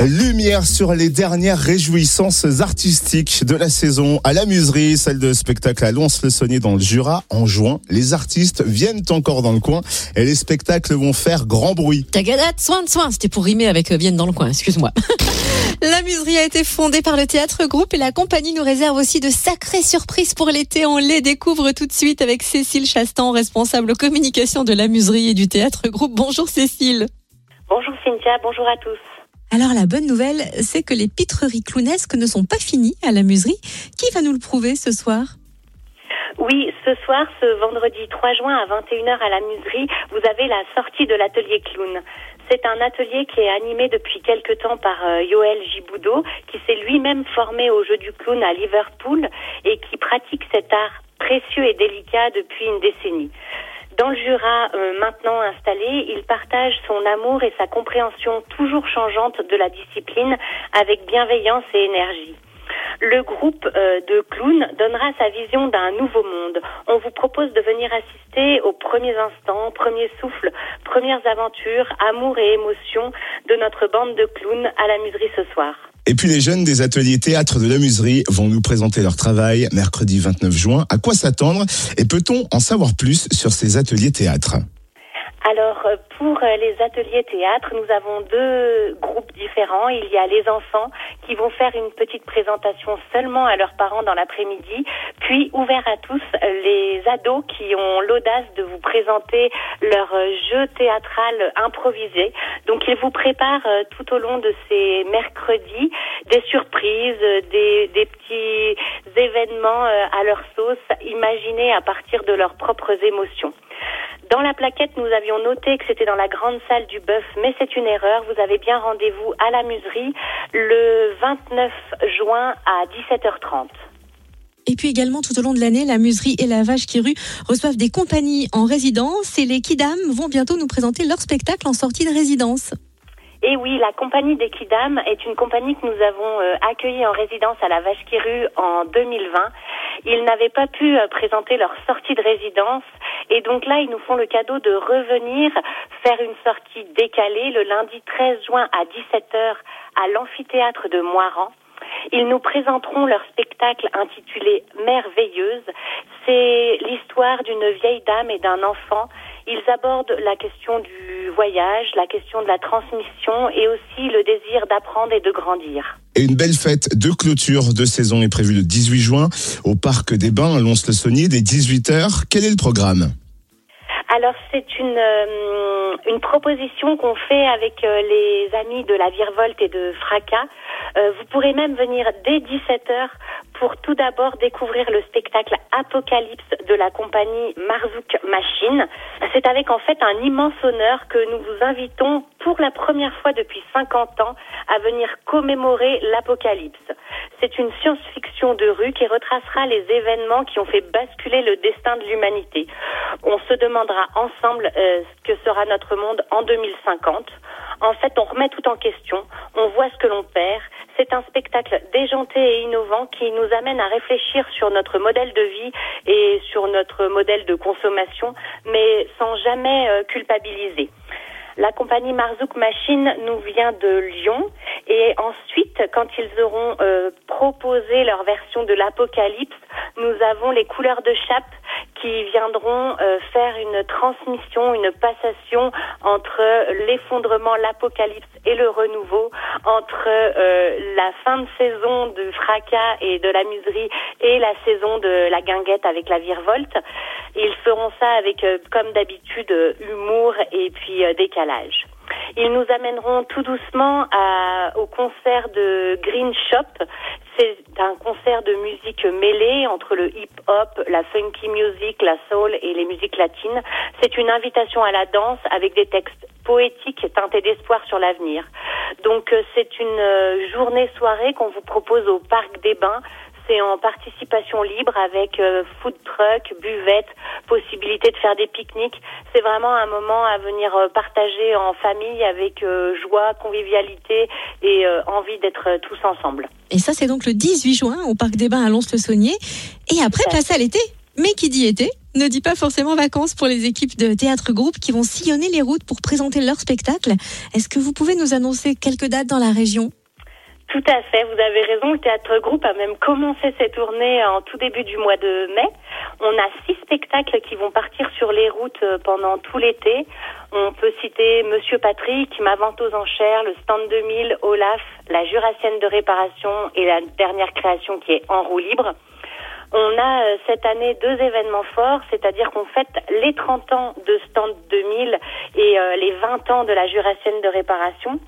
Lumière sur les dernières réjouissances artistiques de la saison à la muserie, celle de spectacle à Lons-le-Saunier dans le Jura en juin. Les artistes viennent encore dans le coin et les spectacles vont faire grand bruit. Tagadate, soin de soin, c'était pour rimer avec euh, viennent dans le coin, excuse-moi. la muserie a été fondée par le théâtre groupe et la compagnie nous réserve aussi de sacrées surprises pour l'été. On les découvre tout de suite avec Cécile Chastan, responsable communication de la muserie et du théâtre groupe. Bonjour Cécile. Bonjour Cynthia, bonjour à tous. Alors la bonne nouvelle, c'est que les pitreries clownesques ne sont pas finies à la muserie. Qui va nous le prouver ce soir? Oui, ce soir, ce vendredi 3 juin à 21h à la Muserie, vous avez la sortie de l'atelier clown. C'est un atelier qui est animé depuis quelque temps par euh, Yoël Giboudot, qui s'est lui-même formé au jeu du clown à Liverpool et qui pratique cet art précieux et délicat depuis une décennie. Dans le Jura, euh, maintenant installé, il partage son amour et sa compréhension toujours changeante de la discipline avec bienveillance et énergie. Le groupe euh, de clowns donnera sa vision d'un nouveau monde. On vous propose de venir assister aux premiers instants, premiers souffles, premières aventures, amour et émotions de notre bande de clowns à la muserie ce soir. Et puis les jeunes des ateliers théâtre de la muserie vont nous présenter leur travail mercredi 29 juin. À quoi s'attendre? Et peut-on en savoir plus sur ces ateliers théâtre? Alors, euh, pour euh, les ateliers théâtre, nous avons deux groupes différents. Il y a les enfants qui vont faire une petite présentation seulement à leurs parents dans l'après-midi, puis ouvert à tous les ados qui ont l'audace de vous présenter leur jeu théâtral improvisé. Donc, ils vous préparent euh, tout au long de ces mercredis des surprises, des, des petits événements à leur sauce, imaginés à partir de leurs propres émotions. Dans la plaquette, nous avions noté que c'était dans la grande salle du bœuf, mais c'est une erreur. Vous avez bien rendez-vous à la muserie le 29 juin à 17h30. Et puis également, tout au long de l'année, la muserie et la vache qui rue reçoivent des compagnies en résidence et les Kidam vont bientôt nous présenter leur spectacle en sortie de résidence. Et oui, la compagnie des Kidam est une compagnie que nous avons euh, accueillie en résidence à la Vache qui rue en 2020. Ils n'avaient pas pu euh, présenter leur sortie de résidence et donc là, ils nous font le cadeau de revenir faire une sortie décalée le lundi 13 juin à 17h à l'amphithéâtre de Moiran. Ils nous présenteront leur spectacle intitulé Merveilleuse. C'est l'histoire d'une vieille dame et d'un enfant. Ils abordent la question du voyage, la question de la transmission et aussi le désir d'apprendre et de grandir. Et une belle fête de clôture de saison est prévue le 18 juin au Parc des Bains à Lons-le-Saunier dès 18h. Quel est le programme? Alors c'est une, euh, une proposition qu'on fait avec euh, les amis de la Virevolte et de Fracas. Euh, vous pourrez même venir dès 17h pour tout d'abord découvrir le spectacle Apocalypse de la compagnie Marzouk Machine. C'est avec en fait un immense honneur que nous vous invitons pour la première fois depuis 50 ans à venir commémorer l'Apocalypse. C'est une science-fiction de rue qui retracera les événements qui ont fait basculer le destin de l'humanité. On se demandera ensemble euh, ce que sera notre monde en 2050. En fait, on remet tout en question, on voit ce que l'on perd. C'est un spectacle déjanté et innovant qui nous amène à réfléchir sur notre modèle de vie et sur notre modèle de consommation, mais sans jamais euh, culpabiliser. La compagnie Marzouk Machine nous vient de Lyon. Et ensuite, quand ils auront euh, proposé leur version de l'Apocalypse, nous avons les couleurs de chape qui viendront euh, faire une transmission, une passation entre l'effondrement, l'apocalypse et le renouveau, entre euh, la fin de saison du fracas et de la muserie et la saison de la guinguette avec la virevolte. Ils feront ça avec, euh, comme d'habitude, humour et puis décalage. Ils nous amèneront tout doucement au concert de Green Shop. C'est un concert de musique mêlée entre le hip-hop, la funky music, la soul et les musiques latines. C'est une invitation à la danse avec des textes poétiques teintés d'espoir sur l'avenir. Donc euh, c'est une euh, journée-soirée qu'on vous propose au Parc des Bains c'est en participation libre avec euh, food truck, buvette, possibilité de faire des pique-niques. C'est vraiment un moment à venir euh, partager en famille avec euh, joie, convivialité et envie d'être tous ensemble. Et ça, c'est donc le 18 juin au Parc des Bains à Lons-le-Saunier. Et après, place à l'été. Mais qui dit été ne dit pas forcément vacances pour les équipes de théâtre groupe qui vont sillonner les routes pour présenter leur spectacle. Est-ce que vous pouvez nous annoncer quelques dates dans la région? Tout à fait, vous avez raison. Le théâtre groupe a même commencé ses tournées en tout début du mois de mai. On a six spectacles qui vont partir sur les routes euh, pendant tout l'été. On peut citer Monsieur Patrick, Ma vente aux enchères, le stand 2000, Olaf, la Jurassienne de réparation et la dernière création qui est En roue libre. On a euh, cette année deux événements forts, c'est-à-dire qu'on fête les 30 ans de Stand 2000 et euh, les 20 ans de la Jurassienne de réparation.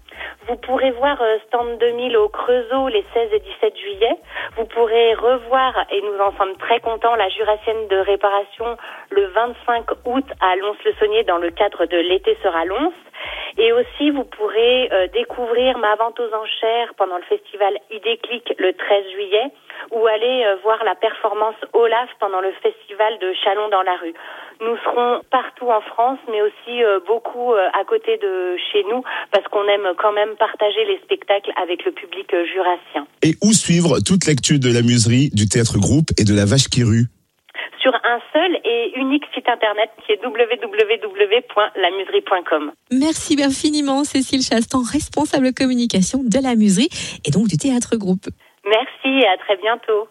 Vous pourrez voir euh, Stand 2000 au Creusot les 16 et 17 juillet. Vous pourrez revoir, et nous en sommes très contents, la Jurassienne de réparation le 25 août à Lons-le-Saunier dans le cadre de l'été sera Lons. Et aussi, vous pourrez découvrir ma vente aux enchères pendant le festival Idéclic le 13 juillet ou aller euh, voir la performance Olaf pendant le festival de Chalon dans la rue. Nous serons partout en France, mais aussi euh, beaucoup euh, à côté de chez nous, parce qu'on aime quand même partager les spectacles avec le public jurassien. Et où suivre toute l'actu de la muserie, du théâtre groupe et de la vache qui rue? Sur un seul et unique site internet qui est www.lamuserie.com. Merci infiniment Cécile Chastan, responsable communication de la muserie et donc du théâtre groupe. Merci et à très bientôt.